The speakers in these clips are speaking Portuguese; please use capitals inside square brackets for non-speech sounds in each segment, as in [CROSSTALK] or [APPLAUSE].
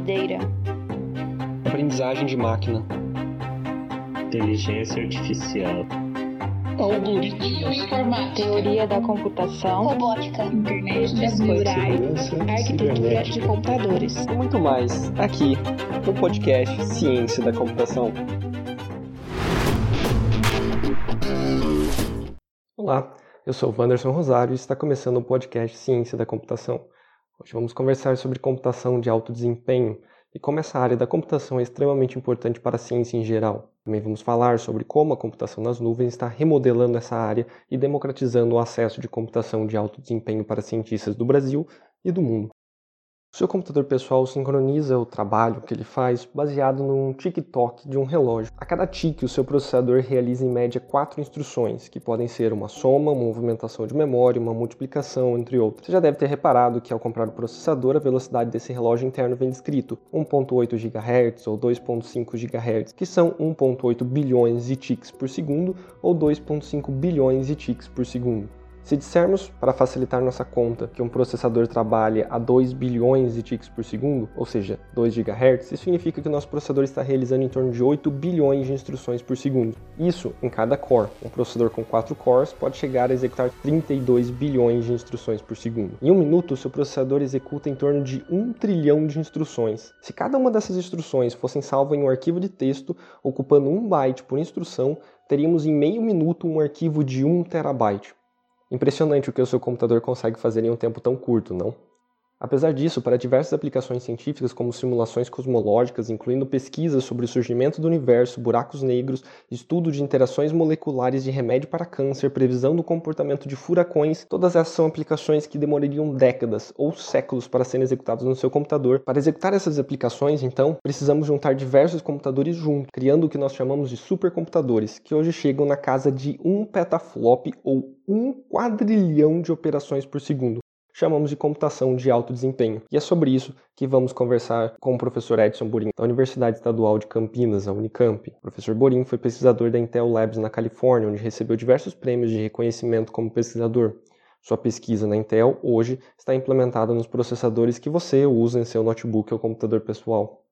Data, aprendizagem de máquina, inteligência artificial, algoritmos, informática, teoria da computação, robótica, internet das coisas, arquitetura de computadores. e muito mais aqui no podcast Ciência da Computação. Olá, eu sou o Wanderson Rosário e está começando o podcast Ciência da Computação. Hoje vamos conversar sobre computação de alto desempenho e como essa área da computação é extremamente importante para a ciência em geral. Também vamos falar sobre como a computação nas nuvens está remodelando essa área e democratizando o acesso de computação de alto desempenho para cientistas do Brasil e do mundo. Seu computador pessoal sincroniza o trabalho que ele faz baseado num tic-toc de um relógio. A cada tique, o seu processador realiza em média quatro instruções, que podem ser uma soma, uma movimentação de memória, uma multiplicação, entre outras. Você já deve ter reparado que ao comprar o processador, a velocidade desse relógio interno vem descrito 1.8 GHz ou 2.5 GHz, que são 1.8 bilhões de tiques por segundo ou 2.5 bilhões de tiques por segundo. Se dissermos, para facilitar nossa conta, que um processador trabalha a 2 bilhões de tiques por segundo, ou seja, 2 GHz, isso significa que o nosso processador está realizando em torno de 8 bilhões de instruções por segundo. Isso em cada core. Um processador com 4 cores pode chegar a executar 32 bilhões de instruções por segundo. Em um minuto, seu processador executa em torno de 1 trilhão de instruções. Se cada uma dessas instruções fossem salvas em um arquivo de texto, ocupando 1 byte por instrução, teríamos em meio minuto um arquivo de 1 terabyte. Impressionante o que o seu computador consegue fazer em um tempo tão curto, não? Apesar disso, para diversas aplicações científicas como simulações cosmológicas, incluindo pesquisas sobre o surgimento do universo, buracos negros, estudo de interações moleculares de remédio para câncer, previsão do comportamento de furacões, todas essas são aplicações que demorariam décadas ou séculos para serem executadas no seu computador. Para executar essas aplicações, então, precisamos juntar diversos computadores juntos, criando o que nós chamamos de supercomputadores, que hoje chegam na casa de 1 petaflop ou 1 quadrilhão de operações por segundo chamamos de computação de alto desempenho. E é sobre isso que vamos conversar com o professor Edson Borim, da Universidade Estadual de Campinas, a Unicamp. O professor Borim foi pesquisador da Intel Labs na Califórnia, onde recebeu diversos prêmios de reconhecimento como pesquisador. Sua pesquisa na Intel hoje está implementada nos processadores que você usa em seu notebook ou computador pessoal.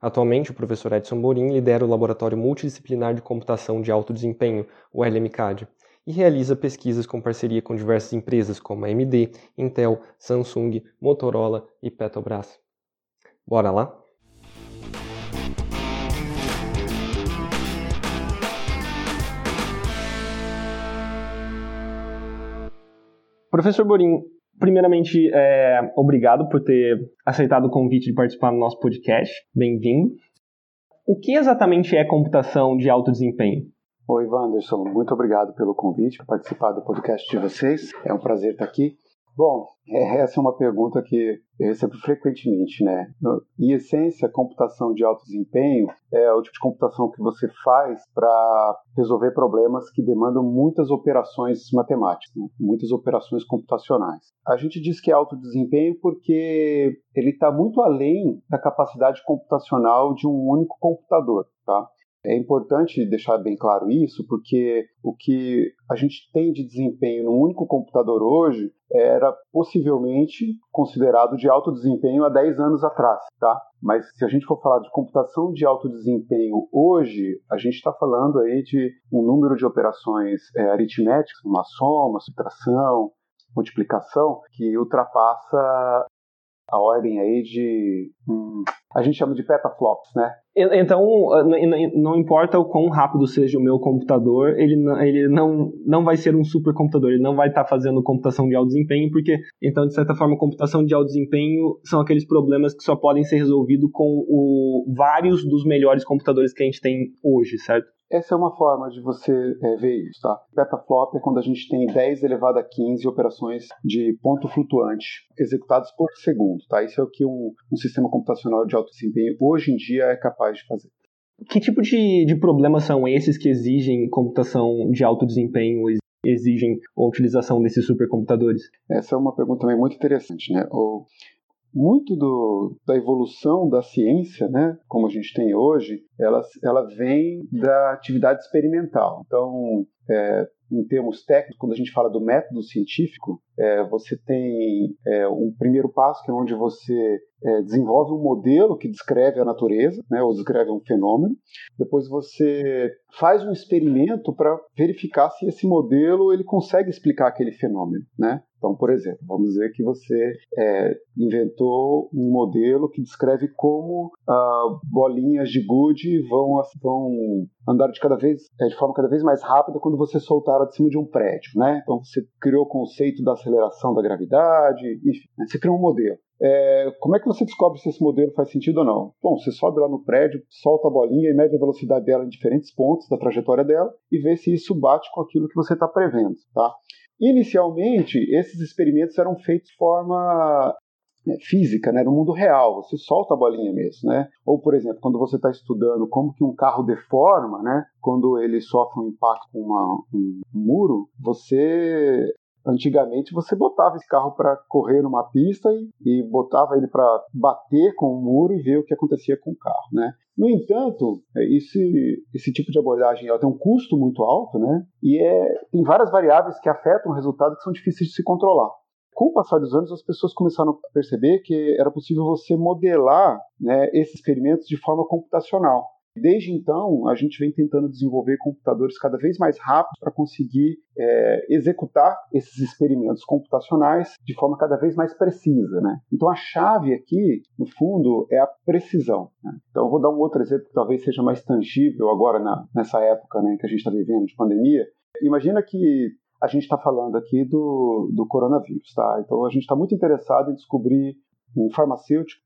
Atualmente, o professor Edson Borim lidera o Laboratório Multidisciplinar de Computação de Alto Desempenho, o LMCAD, e realiza pesquisas com parceria com diversas empresas como AMD, Intel, Samsung, Motorola e Petrobras. Bora lá? Professor Borim, primeiramente, é, obrigado por ter aceitado o convite de participar do nosso podcast. Bem-vindo. O que exatamente é computação de alto desempenho? Oi, Wanderson. Muito obrigado pelo convite para participar do podcast de vocês. É um prazer estar aqui. Bom, essa é uma pergunta que eu recebo frequentemente, né? Em essência, computação de alto desempenho é o tipo de computação que você faz para resolver problemas que demandam muitas operações matemáticas, né? muitas operações computacionais. A gente diz que é alto desempenho porque ele está muito além da capacidade computacional de um único computador, tá? É importante deixar bem claro isso, porque o que a gente tem de desempenho num único computador hoje era possivelmente considerado de alto desempenho há 10 anos atrás, tá? Mas se a gente for falar de computação de alto desempenho hoje, a gente está falando aí de um número de operações é, aritméticas, uma soma, subtração, multiplicação, que ultrapassa a ordem aí de. Hum, a gente chama de petaflops, né? Então, não importa o quão rápido seja o meu computador, ele, não, ele não, não vai ser um supercomputador, ele não vai estar tá fazendo computação de alto desempenho, porque, então, de certa forma, computação de alto desempenho são aqueles problemas que só podem ser resolvidos com o, vários dos melhores computadores que a gente tem hoje, certo? Essa é uma forma de você é, ver isso, tá? Petaflop é quando a gente tem 10 elevado a 15 operações de ponto flutuante executadas por segundo, tá? Isso é o que um, um sistema computacional de alto desempenho hoje em dia é capaz de fazer. Que tipo de, de problemas são esses que exigem computação de alto desempenho, exigem a utilização desses supercomputadores? Essa é uma pergunta também muito interessante, né? O, muito do, da evolução da ciência, né, como a gente tem hoje, ela, ela vem da atividade experimental. Então, é, em termos técnicos, quando a gente fala do método científico, é, você tem é, um primeiro passo que é onde você é, desenvolve um modelo que descreve a natureza, né, ou descreve um fenômeno. Depois você faz um experimento para verificar se esse modelo ele consegue explicar aquele fenômeno, né? Então, por exemplo, vamos dizer que você é, inventou um modelo que descreve como ah, bolinhas de gude vão, vão andar de cada vez é, de forma cada vez mais rápida quando você soltar ela de cima de um prédio, né? Então você criou o conceito da aceleração da gravidade, enfim, né? você criou um modelo. É, como é que você descobre se esse modelo faz sentido ou não? Bom, você sobe lá no prédio, solta a bolinha e mede a velocidade dela em diferentes pontos da trajetória dela e vê se isso bate com aquilo que você está prevendo, tá? Inicialmente, esses experimentos eram feitos de forma física, né, no mundo real, você solta a bolinha mesmo, né? Ou, por exemplo, quando você está estudando como que um carro deforma, né, quando ele sofre um impacto com uma, um muro, você Antigamente você botava esse carro para correr numa pista e, e botava ele para bater com o muro e ver o que acontecia com o carro, né? No entanto, é, esse, esse tipo de abordagem ela tem um custo muito alto, né? E é, tem várias variáveis que afetam o resultado que são difíceis de se controlar. Com o passar dos anos, as pessoas começaram a perceber que era possível você modelar né, esses experimentos de forma computacional. Desde então, a gente vem tentando desenvolver computadores cada vez mais rápidos para conseguir é, executar esses experimentos computacionais de forma cada vez mais precisa. Né? Então, a chave aqui, no fundo, é a precisão. Né? Então, eu vou dar um outro exemplo que talvez seja mais tangível agora na, nessa época né, que a gente está vivendo de pandemia. Imagina que a gente está falando aqui do, do coronavírus, tá? Então, a gente está muito interessado em descobrir um farmacêutico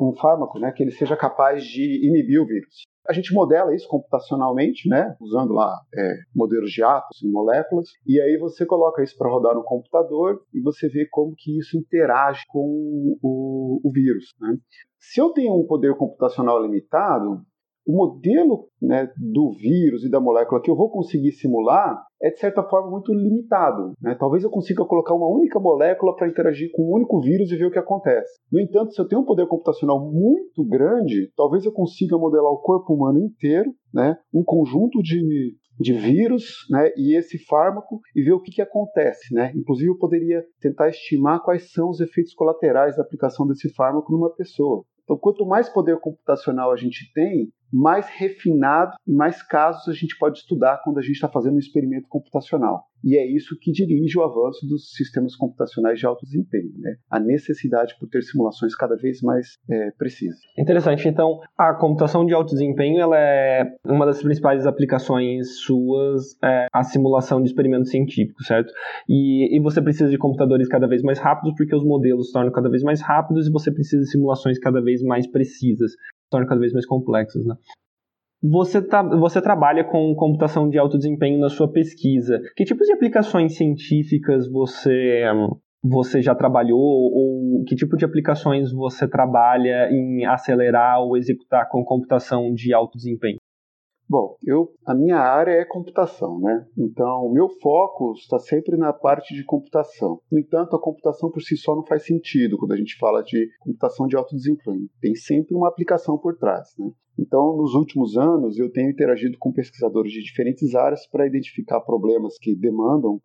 um fármaco né, que ele seja capaz de inibir o vírus. A gente modela isso computacionalmente, né, usando lá é, modelos de átomos e moléculas, e aí você coloca isso para rodar no computador e você vê como que isso interage com o, o vírus. Né? Se eu tenho um poder computacional limitado, o modelo né, do vírus e da molécula que eu vou conseguir simular é, de certa forma, muito limitado. Né? Talvez eu consiga colocar uma única molécula para interagir com um único vírus e ver o que acontece. No entanto, se eu tenho um poder computacional muito grande, talvez eu consiga modelar o corpo humano inteiro, né? um conjunto de, de vírus né? e esse fármaco e ver o que, que acontece. Né? Inclusive, eu poderia tentar estimar quais são os efeitos colaterais da aplicação desse fármaco numa pessoa. Então, quanto mais poder computacional a gente tem, mais refinado e mais casos a gente pode estudar quando a gente está fazendo um experimento computacional. E é isso que dirige o avanço dos sistemas computacionais de alto desempenho, né? a necessidade por ter simulações cada vez mais é, precisas. Interessante. Então, a computação de alto desempenho ela é uma das principais aplicações suas, é, a simulação de experimentos científicos, certo? E, e você precisa de computadores cada vez mais rápidos porque os modelos se tornam cada vez mais rápidos e você precisa de simulações cada vez mais precisas tornam cada vez mais complexos, né? Você, tá, você trabalha com computação de alto desempenho na sua pesquisa. Que tipos de aplicações científicas você, você já trabalhou ou que tipo de aplicações você trabalha em acelerar ou executar com computação de alto desempenho? Bom, eu, a minha área é computação, né? Então, o meu foco está sempre na parte de computação. No entanto, a computação por si só não faz sentido quando a gente fala de computação de alto desempenho. Tem sempre uma aplicação por trás, né? Então, nos últimos anos, eu tenho interagido com pesquisadores de diferentes áreas para identificar problemas que demandam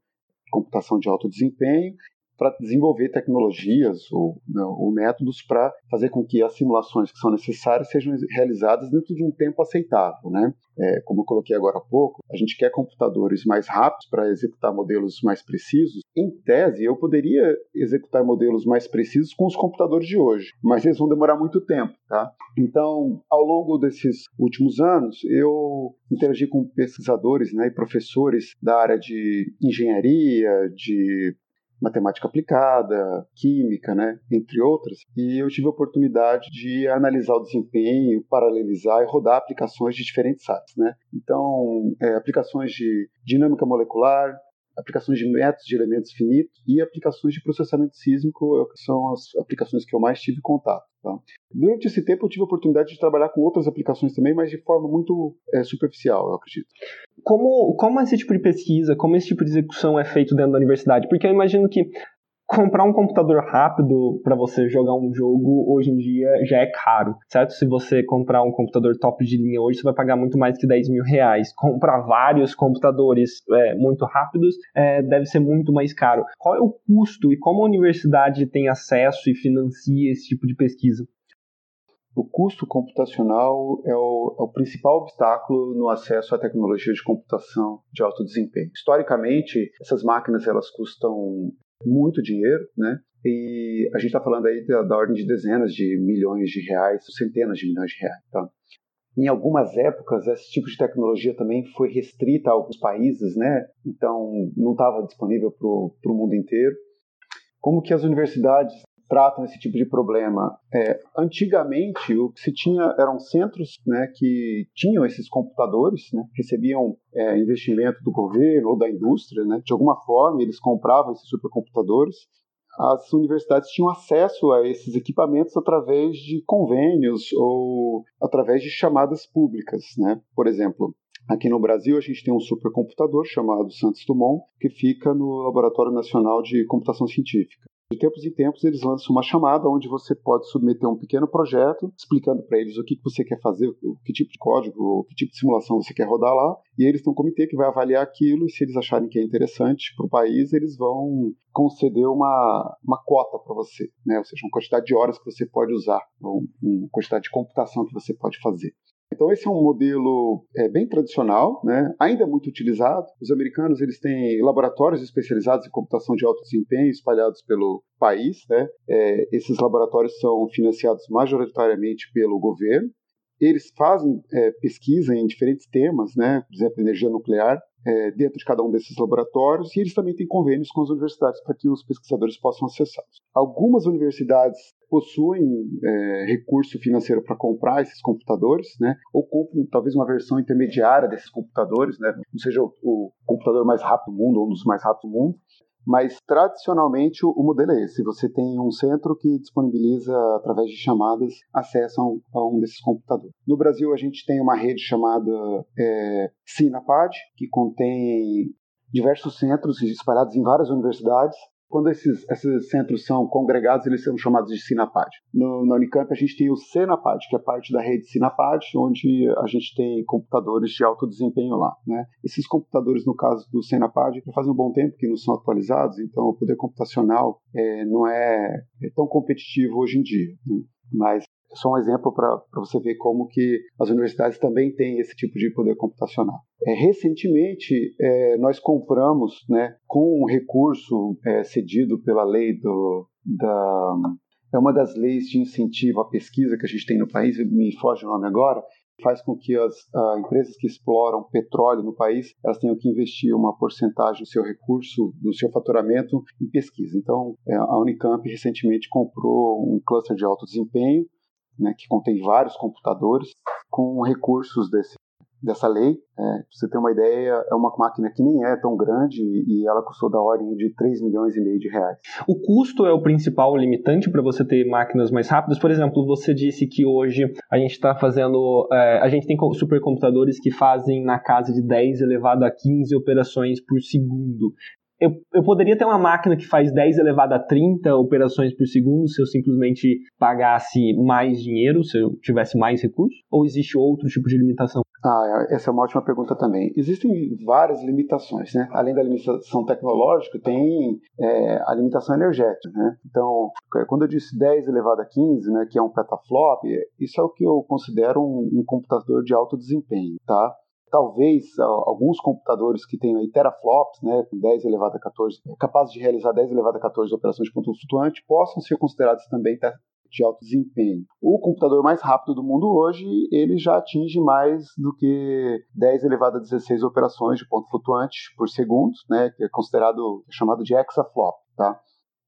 computação de alto desempenho para desenvolver tecnologias ou, não, né, ou métodos para fazer com que as simulações que são necessárias sejam realizadas dentro de um tempo aceitável. Né? É, como eu coloquei agora há pouco, a gente quer computadores mais rápidos para executar modelos mais precisos. Em tese, eu poderia executar modelos mais precisos com os computadores de hoje, mas eles vão demorar muito tempo. Tá? Então, ao longo desses últimos anos, eu interagi com pesquisadores né, e professores da área de engenharia, de matemática aplicada, química, né, entre outras, e eu tive a oportunidade de analisar o desempenho, paralelizar e rodar aplicações de diferentes áreas, né. Então, é, aplicações de dinâmica molecular, aplicações de métodos de elementos finitos e aplicações de processamento sísmico é são as aplicações que eu mais tive contato. Tá? Durante esse tempo eu tive a oportunidade de trabalhar com outras aplicações também, mas de forma muito é, superficial, eu acredito. Como, como esse tipo de pesquisa, como esse tipo de execução é feito dentro da universidade? Porque eu imagino que comprar um computador rápido para você jogar um jogo hoje em dia já é caro, certo? Se você comprar um computador top de linha hoje, você vai pagar muito mais que 10 mil reais. Comprar vários computadores é, muito rápidos é, deve ser muito mais caro. Qual é o custo e como a universidade tem acesso e financia esse tipo de pesquisa? O custo computacional é o, é o, principal obstáculo no acesso à tecnologia de computação de alto desempenho. Historicamente, essas máquinas elas custam muito dinheiro, né? E a gente está falando aí da, da, ordem de dezenas de milhões de reais, centenas de milhões de reais. Tá? Em algumas épocas, esse tipo de tecnologia também foi restrita a alguns países, né? Então, não estava disponível para o mundo inteiro. Como que as universidades tratam esse tipo de problema? É, antigamente, o que se tinha eram centros né, que tinham esses computadores, né, recebiam é, investimento do governo ou da indústria, né, de alguma forma eles compravam esses supercomputadores. As universidades tinham acesso a esses equipamentos através de convênios ou através de chamadas públicas. Né? Por exemplo, Aqui no Brasil, a gente tem um supercomputador chamado Santos Dumont, que fica no Laboratório Nacional de Computação Científica. De tempos em tempos, eles lançam uma chamada onde você pode submeter um pequeno projeto, explicando para eles o que, você quer fazer, que tipo de código, que tipo de simulação você quer rodar lá, e eles têm um comitê que vai avaliar aquilo, e se eles acharem que é interessante para o país, eles vão conceder uma, uma cota para você, né? ou seja, uma quantidade de horas que você pode usar, uma quantidade de computação que você pode fazer. Então esse é um modelo é, bem tradicional, né? ainda é muito utilizado. Os americanos eles têm laboratórios especializados em computação de alto desempenho espalhados pelo país. Né? É, esses laboratórios são financiados majoritariamente pelo governo. Eles fazem é, pesquisa em diferentes temas, né? por exemplo, energia nuclear, é, dentro de cada um desses laboratórios e eles também têm convênios com as universidades para que os pesquisadores possam acessá-los. Algumas universidades possuem é, recurso financeiro para comprar esses computadores, né? Ou compram talvez uma versão intermediária desses computadores, né? Não seja o, o computador mais rápido do mundo ou um dos mais rápidos do mundo, mas tradicionalmente o, modelo é esse: você tem um centro que disponibiliza, através de chamadas, acesso a um, desses computadores. No Brasil, a gente tem uma rede chamada é, Sinapad, que contém diversos centros espalhados em várias universidades quando esses, esses centros são congregados, eles são chamados de Sinapad. No, na Unicamp, a gente tem o Senapad, que é parte da rede Sinapad, onde a gente tem computadores de alto desempenho lá. Né? Esses computadores, no caso do Senapad, já fazem um bom tempo que não são atualizados, então o poder computacional é, não é, é, tão competitivo hoje em dia. Né? Mas é só um exemplo para você ver como que as universidades também têm esse tipo de poder computacional. É, recentemente, é, nós compramos, né, com um recurso é, cedido pela lei do, da... É uma das leis de incentivo à pesquisa que a gente tem no país, me foge o nome agora, faz com que as empresas que exploram petróleo no país elas tenham que investir uma porcentagem do seu recurso, do seu faturamento em pesquisa. Então, é, a Unicamp recentemente comprou um cluster de alto desempenho né, que contém vários computadores com recursos desse, dessa lei. É, pra você ter uma ideia, é uma máquina que nem é tão grande e ela custou da ordem de 3 milhões e meio de reais. O custo é o principal limitante para você ter máquinas mais rápidas? Por exemplo, você disse que hoje a gente está fazendo. É, a gente tem supercomputadores que fazem na casa de 10 elevado a 15 operações por segundo eu, eu poderia ter uma máquina que faz 10 elevado a 30 operações por segundo se eu simplesmente pagasse mais dinheiro, se eu tivesse mais recursos? Ou existe outro tipo de limitação? Ah, essa é uma ótima pergunta também. Existem várias limitações, né? Além da limitação tecnológica, tem é, a limitação energética, né? Então, quando eu disse 10 elevado a 15, né, que é um petaflop, isso é o que eu considero um, um computador de alto desempenho, tá? Talvez alguns computadores que tenham aí teraflops, né, com 10 elevado a 14, capazes de realizar 10 elevado a 14 operações de controle flutuante, possam ser considerados também de alto desempenho. O computador mais rápido do mundo hoje, ele já atinge mais do que 10 elevado a 16 operações de ponto flutuante por segundo, né, que é considerado é chamado de hexaflop, tá?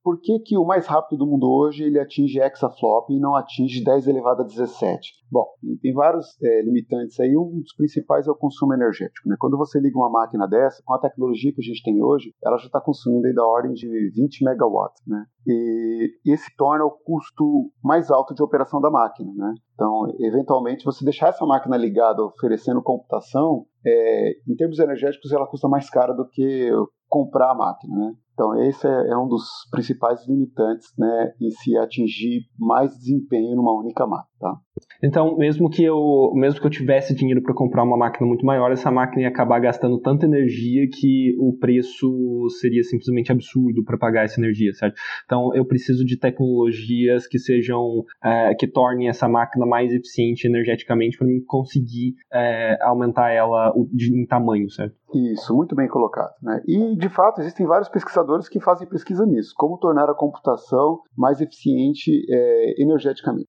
Por que, que o mais rápido do mundo hoje ele atinge hexaflop e não atinge 10 elevado a 17? Bom, tem vários é, limitantes aí. Um dos principais é o consumo energético. Né? Quando você liga uma máquina dessa, com a tecnologia que a gente tem hoje, ela já está consumindo aí da ordem de 20 megawatts. Né? E esse torna o custo mais alto de operação da máquina. Né? Então, eventualmente, você deixar essa máquina ligada oferecendo computação, é, em termos energéticos, ela custa mais cara do que comprar a máquina, né? Então, esse é, é, um dos principais limitantes né, em se atingir mais desempenho numa única máquina. Tá? Então, mesmo que eu, mesmo que eu tivesse dinheiro para comprar uma máquina muito maior, essa máquina ia acabar gastando tanta energia que o preço seria simplesmente absurdo para pagar essa energia, certo? Então, eu preciso de tecnologias que sejam, é, que tornem essa máquina mais eficiente energeticamente para mim conseguir é, aumentar ela em tamanho, certo? Isso, muito bem colocado. Né? E, de fato, existem vários pesquisadores que fazem pesquisa nisso, como tornar a computação mais eficiente é, energeticamente.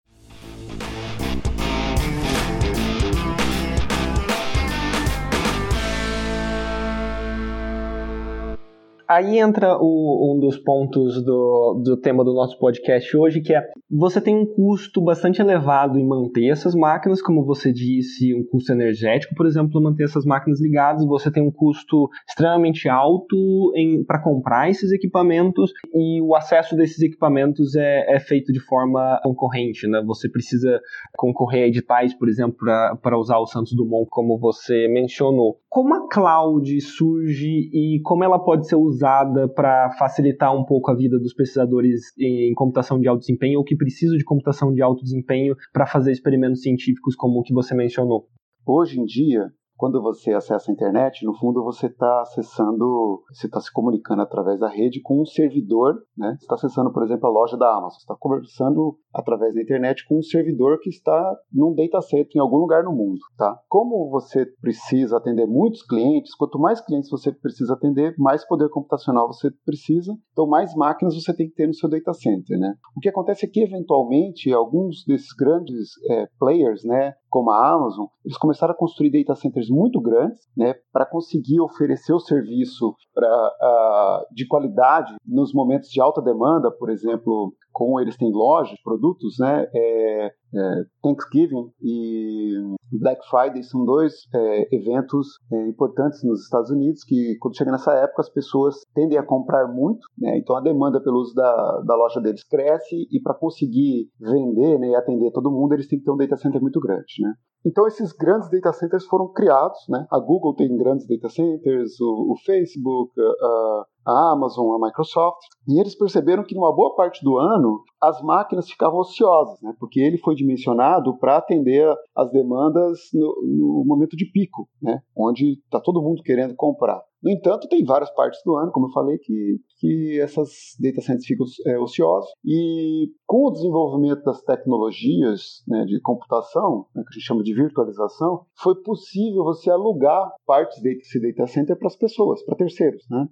Aí entra o, um dos pontos do, do tema do nosso podcast hoje, que é você tem um custo bastante elevado em manter essas máquinas, como você disse, um custo energético, por exemplo, manter essas máquinas ligadas, você tem um custo extremamente alto para comprar esses equipamentos e o acesso desses equipamentos é, é feito de forma concorrente, né? Você precisa concorrer a editais, por exemplo, para usar o Santos Dumont, como você mencionou. Como a cloud surge e como ela pode ser usada usada para facilitar um pouco a vida dos pesquisadores em computação de alto desempenho ou que precisam de computação de alto desempenho para fazer experimentos científicos como o que você mencionou? Hoje em dia, quando você acessa a internet, no fundo você está acessando, você está se comunicando através da rede com um servidor, né? Você está acessando, por exemplo, a loja da Amazon, você está conversando através da internet com um servidor que está num dataset em algum lugar no mundo, tá? Como você precisa atender muitos clientes, quanto mais clientes você precisa atender, mais poder computacional você precisa, então mais máquinas você tem que ter no seu data center, né? O que acontece é que eventualmente alguns desses grandes é, players, né, como a Amazon, eles começaram a construir data centers muito grandes, né, para conseguir oferecer o serviço pra, uh, de qualidade nos momentos de alta demanda, por exemplo, como eles têm lojas, produtos, né, é, é, Thanksgiving e Black Friday são dois é, eventos é, importantes nos Estados Unidos que, quando chega nessa época, as pessoas tendem a comprar muito, né, então a demanda pelo uso da, da loja deles cresce e para conseguir vender né, e atender todo mundo, eles têm que ter um data center muito grande. Né? Então esses grandes data centers foram criados, né? A Google tem grandes data centers, o, o Facebook, a, a Amazon, a Microsoft, e eles perceberam que numa boa parte do ano as máquinas ficavam ociosas, né? Porque ele foi dimensionado para atender as demandas no, no, momento de pico, né? Onde está todo mundo querendo comprar. No entanto, tem várias partes do ano, como eu falei, que, que essas data centers ficam é, ociosos. E com o desenvolvimento das tecnologias né, de computação, né, que a gente chama de virtualização, foi possível você alugar partes desse data center para as pessoas, para terceiros. Né?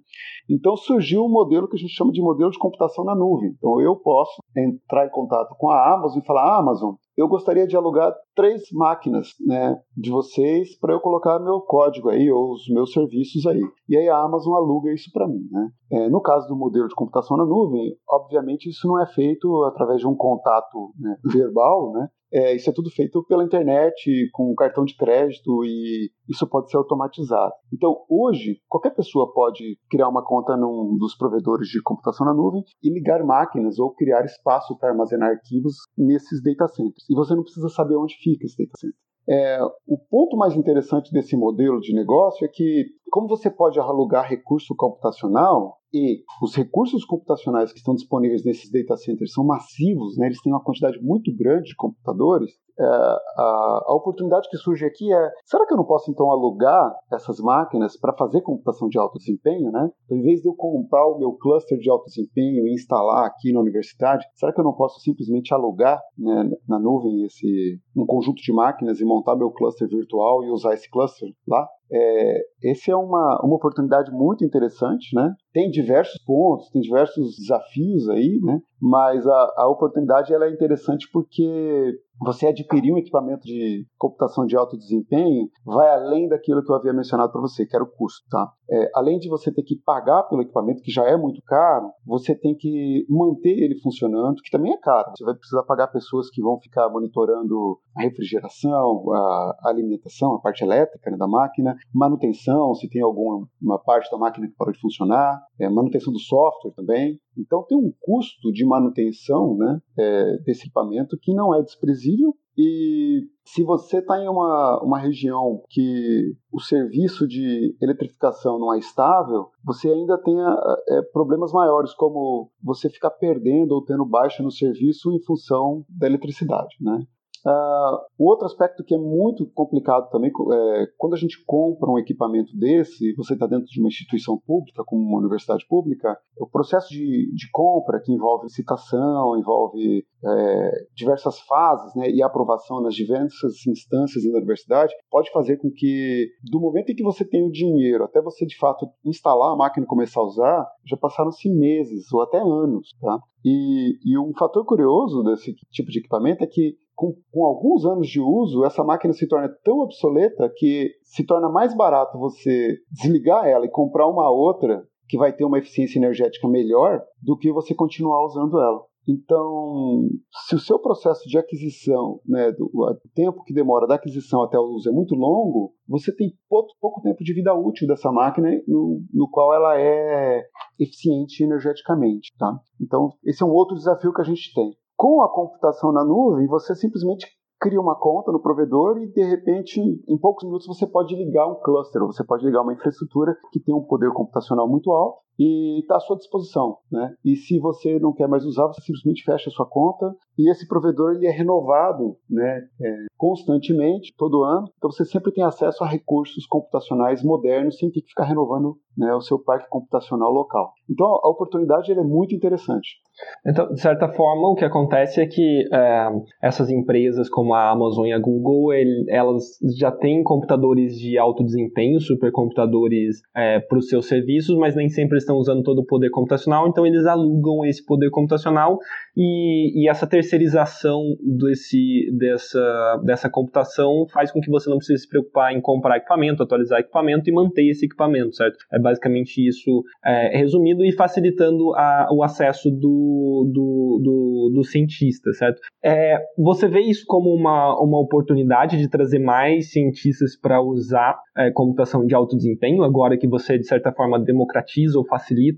Então surgiu um modelo que a gente chama de modelo de computação na nuvem. Então eu posso entrar em contato com a Amazon e falar: Amazon, eu gostaria de alugar três máquinas né, de vocês para eu colocar meu código aí ou os meus serviços aí. E aí a Amazon aluga isso para mim. Né? É, no caso do modelo de computação na nuvem, obviamente isso não é feito através de um contato né, [LAUGHS] verbal, né? É, isso é tudo feito pela internet, com cartão de crédito e isso pode ser automatizado. Então, hoje, qualquer pessoa pode criar uma conta num dos provedores de computação na nuvem e ligar máquinas ou criar espaço para armazenar arquivos nesses data centers. E você não precisa saber onde fica esse data center. É, o ponto mais interessante desse modelo de negócio é que, como você pode alugar recurso computacional, e os recursos computacionais que estão disponíveis nesses data centers são massivos, né? eles têm uma quantidade muito grande de computadores, é, a, a, oportunidade que surge aqui é: será que eu não posso então alugar essas máquinas para fazer computação de alto desempenho? Né? Então, em vez de eu comprar o meu cluster de alto desempenho e instalar aqui na universidade, será que eu não posso simplesmente alugar né, na nuvem esse um conjunto de máquinas e montar meu cluster virtual e usar esse cluster lá? É, esse é uma, uma oportunidade muito interessante, né? Tem diversos pontos, tem diversos desafios aí, né? Mas a, a oportunidade ela é interessante porque você adquirir um equipamento de computação de alto desempenho vai além daquilo que eu havia mencionado para você, que era o custo, tá? É, além de você ter que pagar pelo equipamento, que já é muito caro, você tem que manter ele funcionando, que também é caro. Você vai precisar pagar pessoas que vão ficar monitorando a refrigeração, a alimentação, a parte elétrica né, da máquina, manutenção, se tem alguma parte da máquina que parou de funcionar, é, manutenção do software também. Então tem um custo de manutenção né, é, desse equipamento que não é desprezível e Se você está em uma, uma região que o serviço de eletrificação não é estável, você ainda tem é, problemas maiores, como você ficar perdendo ou tendo baixa no serviço em função da eletricidade. Né? Uh, outro aspecto que é muito complicado também, é, quando a gente compra um equipamento desse, você está dentro de uma instituição pública, como uma universidade pública, o processo de, de compra, que envolve licitação, envolve é, diversas fases né, e aprovação nas diversas instâncias da universidade, pode fazer com que, do momento em que você tem o dinheiro até você de fato instalar a máquina e começar a usar, já passaram-se meses ou até anos. Tá? E, e um fator curioso desse tipo de equipamento é que com, com, alguns anos de uso, essa máquina se torna tão obsoleta que se torna mais barato você desligar ela e comprar uma outra que vai ter uma eficiência energética melhor do que você continuar usando ela. Então, se o seu processo de aquisição, né, do o tempo que demora da aquisição até o uso é muito longo, você tem pouco, pouco tempo de vida útil dessa máquina no, no qual ela é eficiente energeticamente. Tá? Então, esse é um outro desafio que a gente tem. Com a computação na nuvem, você simplesmente cria uma conta no provedor e de repente em poucos minutos você pode ligar um cluster, você pode ligar uma infraestrutura que tem um poder computacional muito alto e está à sua disposição, né? E se você não quer mais usar, você simplesmente fecha a sua conta e esse provedor ele é renovado, né? É, constantemente, todo ano. Então você sempre tem acesso a recursos computacionais modernos sem ter que ficar renovando né, o seu parque computacional local. Então a oportunidade é muito interessante. Então, de certa forma, o que acontece é que é, essas empresas como a Amazon e a Google, ele, elas já têm computadores de alto desempenho, supercomputadores é, para os seus serviços, mas nem sempre estão usando todo o poder computacional, então eles alugam esse poder computacional e, e essa terceirização desse, dessa, dessa computação faz com que você não precise se preocupar em comprar equipamento, atualizar equipamento e manter esse equipamento, certo? É basicamente isso é, resumido e facilitando a, o acesso do do, do, do, cientista, certo? É, você vê isso como uma, uma oportunidade de trazer mais cientistas para usar é, computação de alto desempenho, agora que você, de certa forma, democratiza ou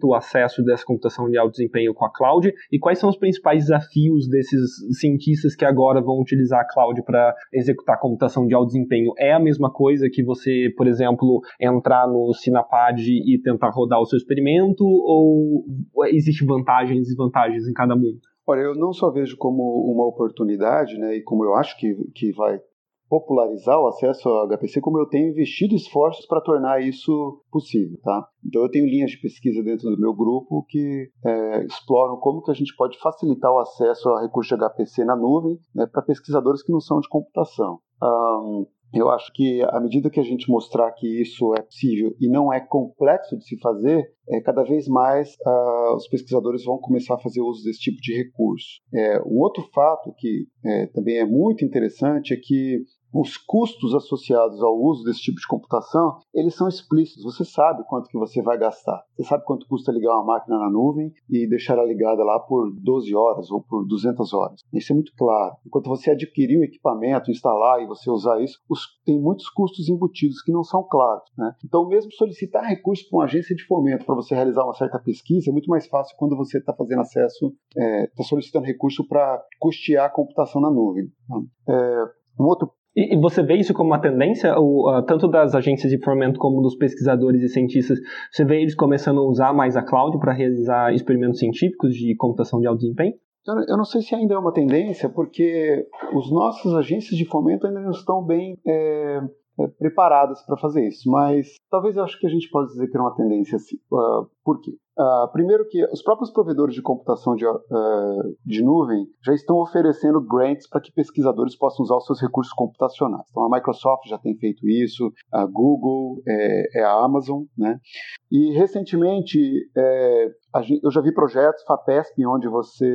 o acesso dessa computação de alto desempenho com a cloud? E quais são os principais desafios desses cientistas que agora vão utilizar a cloud para executar computação de alto desempenho? É a mesma coisa que você, por exemplo, entrar no Sinapad e tentar rodar o seu experimento? Ou existe vantagens e desvantagens? vantagens em cada mundo? Olha, eu não só vejo como uma oportunidade, né, e como eu acho que, que vai popularizar o acesso ao HPC, como eu tenho investido esforços para tornar isso possível, tá? Então eu tenho linhas de pesquisa dentro do meu grupo que é, exploram como que a gente pode facilitar o acesso a recursos de HPC na nuvem né, para pesquisadores que não são de computação. Um, eu acho que à medida que a gente mostrar que isso é possível e não é complexo de se fazer, é, cada vez mais uh, os pesquisadores vão começar a fazer uso desse tipo de recurso. É, um outro fato que é, também é muito interessante é que os custos associados ao uso desse tipo de computação, eles são explícitos. Você sabe quanto que você vai gastar. Você sabe quanto custa ligar uma máquina na nuvem e deixar ela ligada lá por 12 horas ou por 200 horas. Isso é muito claro. Enquanto você adquirir o equipamento, instalar e você usar isso, os, tem muitos custos embutidos que não são claros. Né? Então, mesmo solicitar recursos para uma agência de fomento para você realizar uma certa pesquisa é muito mais fácil quando você está fazendo acesso, está é, tá solicitando recurso para custear a computação na nuvem. Tá? É, um outro e, você vê isso como uma tendência, uh, tanto das agências de fomento como dos pesquisadores e cientistas? Você vê eles começando a usar mais a cloud para realizar experimentos científicos de computação de alto desempenho? Eu, eu, não sei se ainda é uma tendência, porque os nossos agências de fomento ainda não estão bem é, é, preparadas para fazer isso, mas talvez eu acho que a gente pode dizer que é uma tendência assim. Uh, por quê? Uh, primeiro que os próprios provedores de computação de, uh, de nuvem já estão oferecendo grants para que pesquisadores possam usar os seus recursos computacionais. Então a Microsoft já tem feito isso, a Google, é, é a Amazon, né? E recentemente é, eu já vi projetos FAPESP onde você,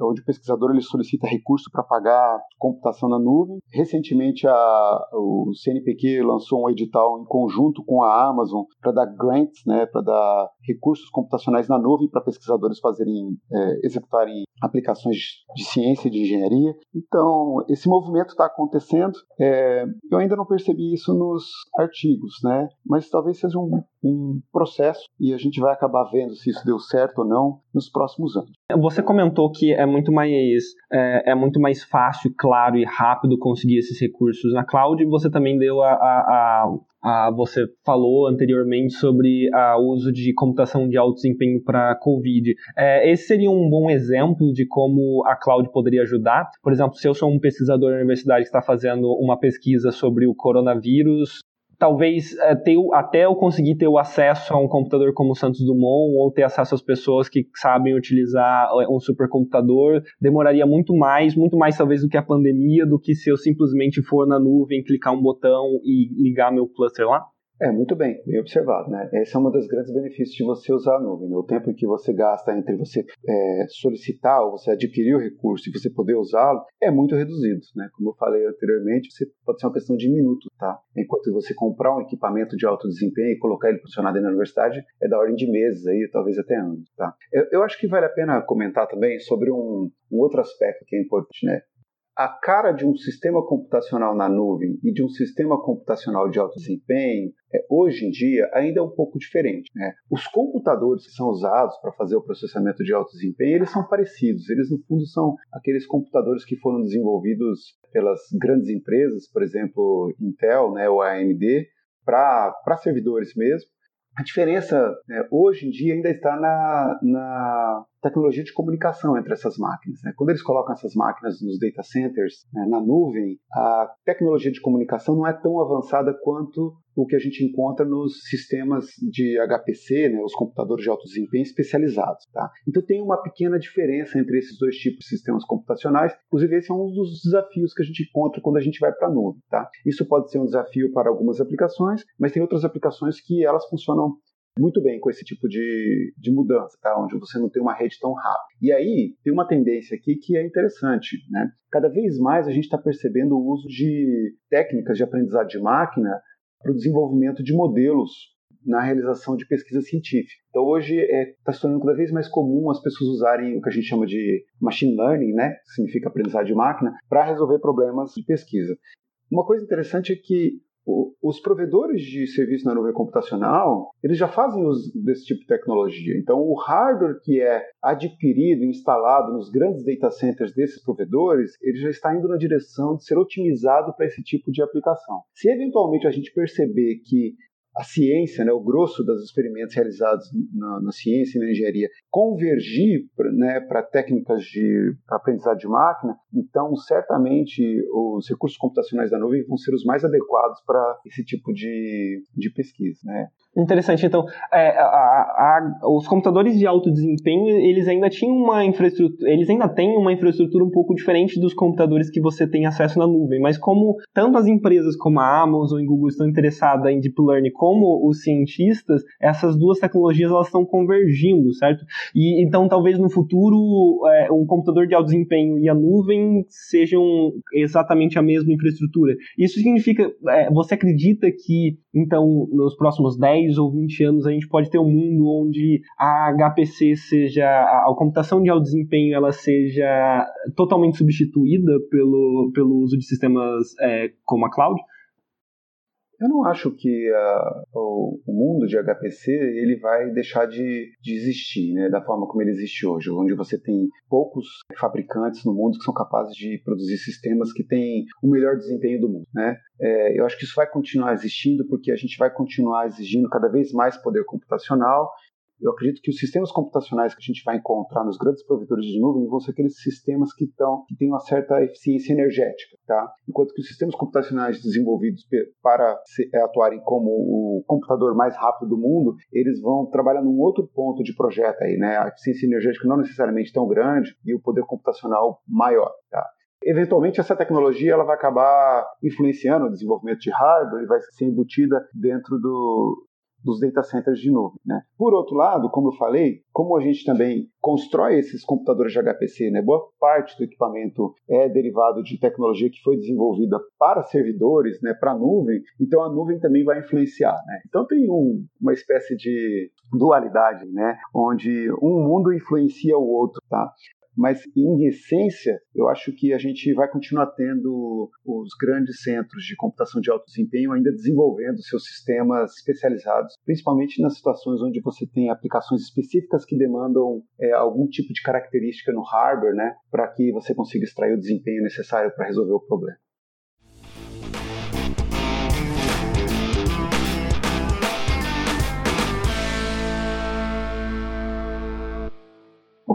onde o pesquisador ele solicita recurso para pagar computação na nuvem. Recentemente a, o CNPq lançou um edital em conjunto com a Amazon para dar grants, né, para dar recursos computacionais na nuvem para pesquisadores fazerem, é, executarem aplicações de ciência e de engenharia. Então, esse movimento está acontecendo. É, eu ainda não percebi isso nos artigos, né? Mas talvez seja um um processo e a gente vai acabar vendo se isso deu certo ou não nos próximos anos. Você comentou que é muito mais é, é muito mais fácil, claro e rápido conseguir esses recursos na cloud. Você também deu a, a, a, a você falou anteriormente sobre o uso de computação de alto desempenho para COVID. É, esse seria um bom exemplo de como a cloud poderia ajudar. Por exemplo, se eu sou um pesquisador na universidade que está fazendo uma pesquisa sobre o coronavírus, talvez é, ter, até eu conseguir ter o acesso a um computador como o Santos Dumont ou ter acesso às pessoas que sabem utilizar é, um supercomputador demoraria muito mais, muito mais talvez do que a pandemia, do que se eu simplesmente for na nuvem, clicar um botão e ligar meu cluster lá? É, muito bem, bem observado. Né? Esse é um dos grandes benefícios de você usar a nuvem. Né? O tempo que você gasta entre você é, solicitar ou você adquirir o recurso e você poder usá-lo é muito reduzido. Né? Como eu falei anteriormente, você pode ser uma questão de minutos. Tá? Enquanto você comprar um equipamento de alto desempenho e colocar ele funcionar dentro da universidade, é da ordem de meses, aí, talvez até anos. Tá? Eu, eu acho que vale a pena comentar também sobre um, um outro aspecto que é importante. Né? A cara de um sistema computacional na nuvem e de um sistema computacional de alto desempenho, é, hoje em dia, ainda é um pouco diferente. Né? Os computadores que são usados para fazer o processamento de alto desempenho, eles são parecidos. Eles, no fundo, são aqueles computadores que foram desenvolvidos pelas grandes empresas, por exemplo, Intel né, ou AMD, para servidores mesmo. A diferença né, hoje em dia ainda está na, na tecnologia de comunicação entre essas máquinas. Né? Quando eles colocam essas máquinas nos data centers, né, na nuvem, a tecnologia de comunicação não é tão avançada quanto o que a gente encontra nos sistemas de HPC, né, os computadores de alto desempenho especializados. Tá? Então tem uma pequena diferença entre esses dois tipos de sistemas computacionais. Inclusive, esse é um dos desafios que a gente encontra quando a gente vai para a nuvem. Tá? Isso pode ser um desafio para algumas aplicações, mas tem outras aplicações que elas funcionam muito bem com esse tipo de, de mudança, tá? onde você não tem uma rede tão rápida. E aí tem uma tendência aqui que é interessante. Né? Cada vez mais a gente está percebendo o uso de técnicas de aprendizado de máquina para o desenvolvimento de modelos na realização de pesquisa científica. Então hoje está é, tá se tornando cada vez mais comum as pessoas usarem o que a gente chama de machine learning, né, que significa aprendizado de máquina, para resolver problemas de pesquisa. Uma coisa interessante é que os provedores de serviço na nuvem computacional, eles já fazem uso desse tipo de tecnologia. Então, o hardware que é adquirido, instalado nos grandes data centers desses provedores, ele já está indo na direção de ser otimizado para esse tipo de aplicação. Se eventualmente a gente perceber que a ciência, né, o grosso dos experimentos realizados na, na ciência e na engenharia, convergir né, para técnicas de aprendizado de máquina, então certamente os recursos computacionais da nuvem vão ser os mais adequados para esse tipo de, de pesquisa. Né? Interessante. Então, é, a, a, os computadores de alto desempenho, eles ainda tinham uma infraestrutura, eles ainda têm uma infraestrutura um pouco diferente dos computadores que você tem acesso na nuvem. Mas como tanto as empresas como a Amazon e Google estão interessadas em deep learning, como os cientistas, essas duas tecnologias elas estão convergindo, certo? E então talvez no futuro é, um computador de alto desempenho e a nuvem sejam exatamente a mesma infraestrutura. Isso significa, é, você acredita que então nos próximos 10 10 ou 20 anos a gente pode ter um mundo onde a HPC seja, a, computação de alto desempenho ela seja totalmente substituída pelo, pelo uso de sistemas é, como a cloud? Eu não acho que uh, o, o, mundo de HPC ele vai deixar de, de existir né, da forma como ele existe hoje, onde você tem poucos fabricantes no mundo que são capazes de produzir sistemas que têm o melhor desempenho do mundo. Né? É, eu acho que isso vai continuar existindo porque a gente vai continuar exigindo cada vez mais poder computacional eu acredito que os sistemas computacionais que a gente vai encontrar nos grandes provedores de nuvem vão ser aqueles sistemas que, que têm uma certa eficiência energética, tá? Enquanto que os sistemas computacionais desenvolvidos para se, é, atuarem como o computador mais rápido do mundo, eles vão trabalhar num outro ponto de projeto aí, né? A eficiência energética não necessariamente tão grande e o poder computacional maior, tá? Eventualmente, essa tecnologia ela vai acabar influenciando o desenvolvimento de hardware e vai ser embutida dentro do, dos data centers de nuvem. Né? Por outro lado, como eu falei, como a gente também constrói esses computadores de HPC, né? boa parte do equipamento é derivado de tecnologia que foi desenvolvida para servidores, né? para nuvem, então a nuvem também vai influenciar. Né? Então tem um, uma espécie de dualidade, né? onde um mundo influencia o outro. Tá? Mas, em essência, eu acho que a gente vai continuar tendo os grandes centros de computação de alto desempenho ainda desenvolvendo seus sistemas especializados, principalmente nas situações onde você tem aplicações específicas que demandam é, algum tipo de característica no hardware, né, para que você consiga extrair o desempenho necessário para resolver o problema.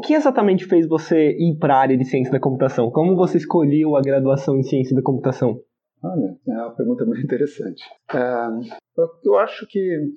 Que exatamente fez você ir para a área de ciência da computação? Como você escolheu a graduação em ciência da computação? Olha, é uma pergunta muito interessante. É, eu acho que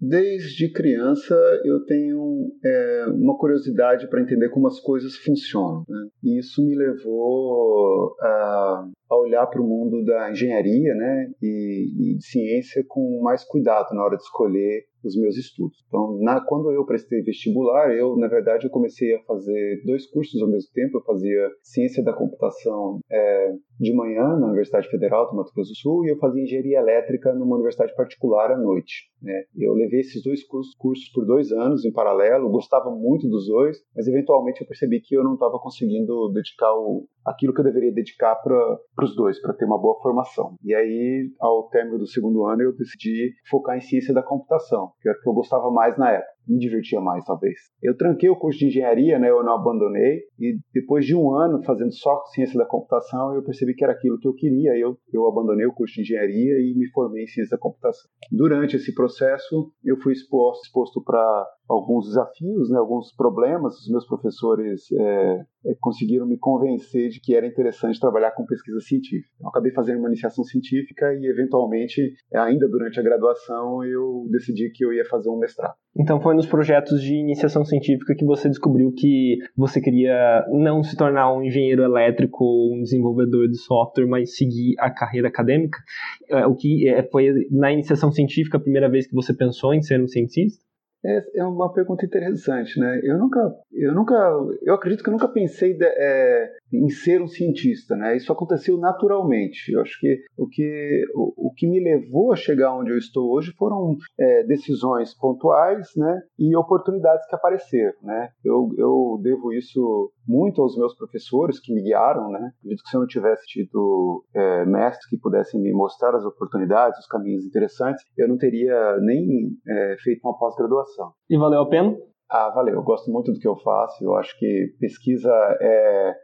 Desde criança eu tenho é, uma curiosidade para entender como as coisas funcionam. Né? E isso me levou a, a olhar para o mundo da engenharia né? e, e de ciência com mais cuidado na hora de escolher os meus estudos. Então, na, quando eu prestei vestibular, eu, na verdade, eu comecei a fazer dois cursos ao mesmo tempo. Eu fazia ciência da computação é, de manhã na Universidade Federal do Mato Grosso do Sul e eu fazia engenharia elétrica numa universidade particular à noite. Né? Eu levei esses dois cursos, cursos por dois anos em paralelo, gostava muito dos dois, mas eventualmente eu percebi que eu não estava conseguindo dedicar o, aquilo que eu deveria dedicar para os dois, para ter uma boa formação. E aí, ao término do segundo ano, eu decidi focar em ciência da computação, que era o que eu gostava mais na época me divertia mais, talvez. Eu tranquei o curso de engenharia, né, eu não abandonei, e depois de um ano fazendo só ciência da computação, eu percebi que era aquilo que eu queria, eu, eu abandonei o curso de engenharia e me formei em ciência da computação. Durante esse processo, eu fui exposto, exposto para alguns desafios, né, alguns problemas. Os meus professores é, é, conseguiram me convencer de que era interessante trabalhar com pesquisa científica. Eu acabei fazendo uma iniciação científica e, eventualmente, ainda durante a graduação, eu decidi que eu ia fazer um mestrado. Então foi nos projetos de iniciação científica que você descobriu que você queria não se tornar um engenheiro elétrico ou um desenvolvedor de software, mas seguir a carreira acadêmica? É, o que é, foi na iniciação científica a primeira vez que você pensou em ser um cientista? É, é uma pergunta interessante, né? Eu nunca, eu nunca, eu acredito que eu nunca pensei de, é, em ser um cientista, né? Isso aconteceu naturalmente. Eu acho que o que, o, o que me levou a chegar onde eu estou hoje foram é, decisões pontuais, né? E oportunidades que apareceram, né? Eu, eu devo isso muito aos meus professores que me guiaram, né? Acredito que se eu não tivesse tido é, mestres que pudessem me mostrar as oportunidades, os caminhos interessantes, eu não teria nem é, feito uma pós-graduação. E valeu a pena? Ah, valeu. Eu gosto muito do que eu faço. Eu acho que pesquisa é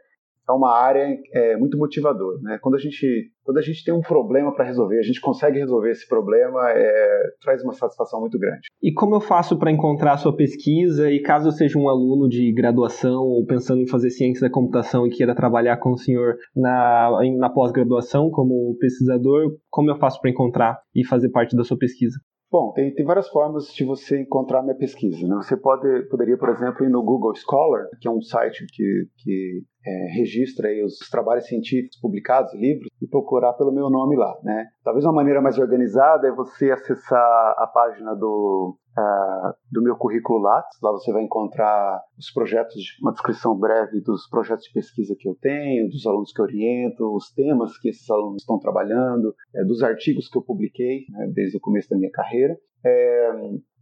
é uma área é, muito motivadora. Né? Quando, a gente, quando a gente tem um problema para resolver, a gente consegue resolver esse problema, é, traz uma satisfação muito grande. E como eu faço para encontrar a sua pesquisa? E caso eu seja um aluno de graduação ou pensando em fazer ciência da computação e queira trabalhar com o senhor na, na pós-graduação como pesquisador, como eu faço para encontrar e fazer parte da sua pesquisa? Bom, tem, tem várias formas de você encontrar minha pesquisa. Né? Você pode, poderia, por exemplo, ir no Google Scholar, que é um site que, que é, registra os trabalhos científicos publicados, livros, e procurar pelo meu nome lá. Né? Talvez uma maneira mais organizada é você acessar a página do, uh, do meu currículo Lattes. Lá você vai encontrar os projetos, uma descrição breve dos projetos de pesquisa que eu tenho, dos alunos que oriento, os temas que esses alunos estão trabalhando, é, dos artigos que eu publiquei né, desde o começo da minha carreira. É,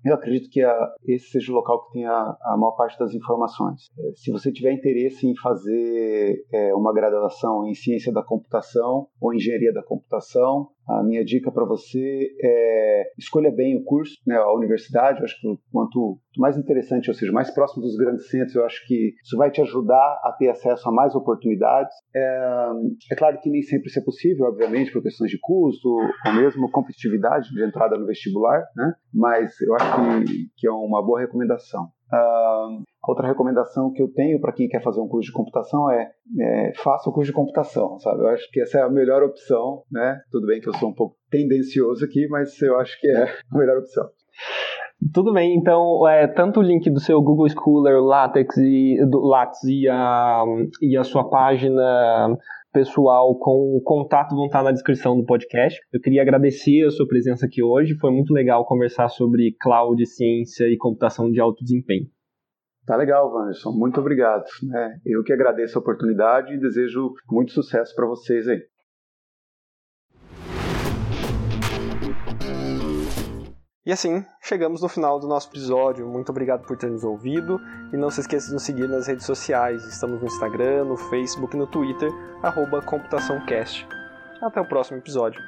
eu acredito que a, esse seja o local que tem a, a maior parte das informações. É, se você tiver interesse em fazer é, uma graduação em ciência da computação ou engenharia da computação, a minha dica para você é escolha bem o curso, né, a universidade. Eu acho que quanto mais interessante, ou seja, mais próximo dos grandes centros, eu acho que isso vai te ajudar a ter acesso a mais oportunidades. É, é claro que nem sempre isso é possível, obviamente, por questões de custo ou mesmo competitividade de entrada no vestibular, né? Mas eu acho que, que é uma boa recomendação. Uh, outra recomendação que eu tenho para quem quer fazer um curso de computação é, é, faça o curso de computação, sabe? Eu acho que essa é a melhor opção, né? Tudo bem que eu sou um pouco tendencioso aqui, mas eu acho que é a melhor opção. Tudo bem, então é, tanto o link do seu Google Scholar, Latex e do Lattes e a, e a sua página pessoal com contato vão estar na descrição do podcast. Eu queria agradecer a sua presença aqui hoje. Foi muito legal conversar sobre cloud, ciência e computação de alto desempenho. Tá legal, Wanderson. Muito obrigado. Né? Eu que agradeço a oportunidade e desejo muito sucesso para vocês aí. E assim, chegamos no final do nosso episódio. Muito obrigado por ter nos ouvido. E não se esqueça de nos seguir nas redes sociais. Estamos no Instagram, no Facebook e no Twitter, arroba ComputaçãoCast. Até o próximo episódio.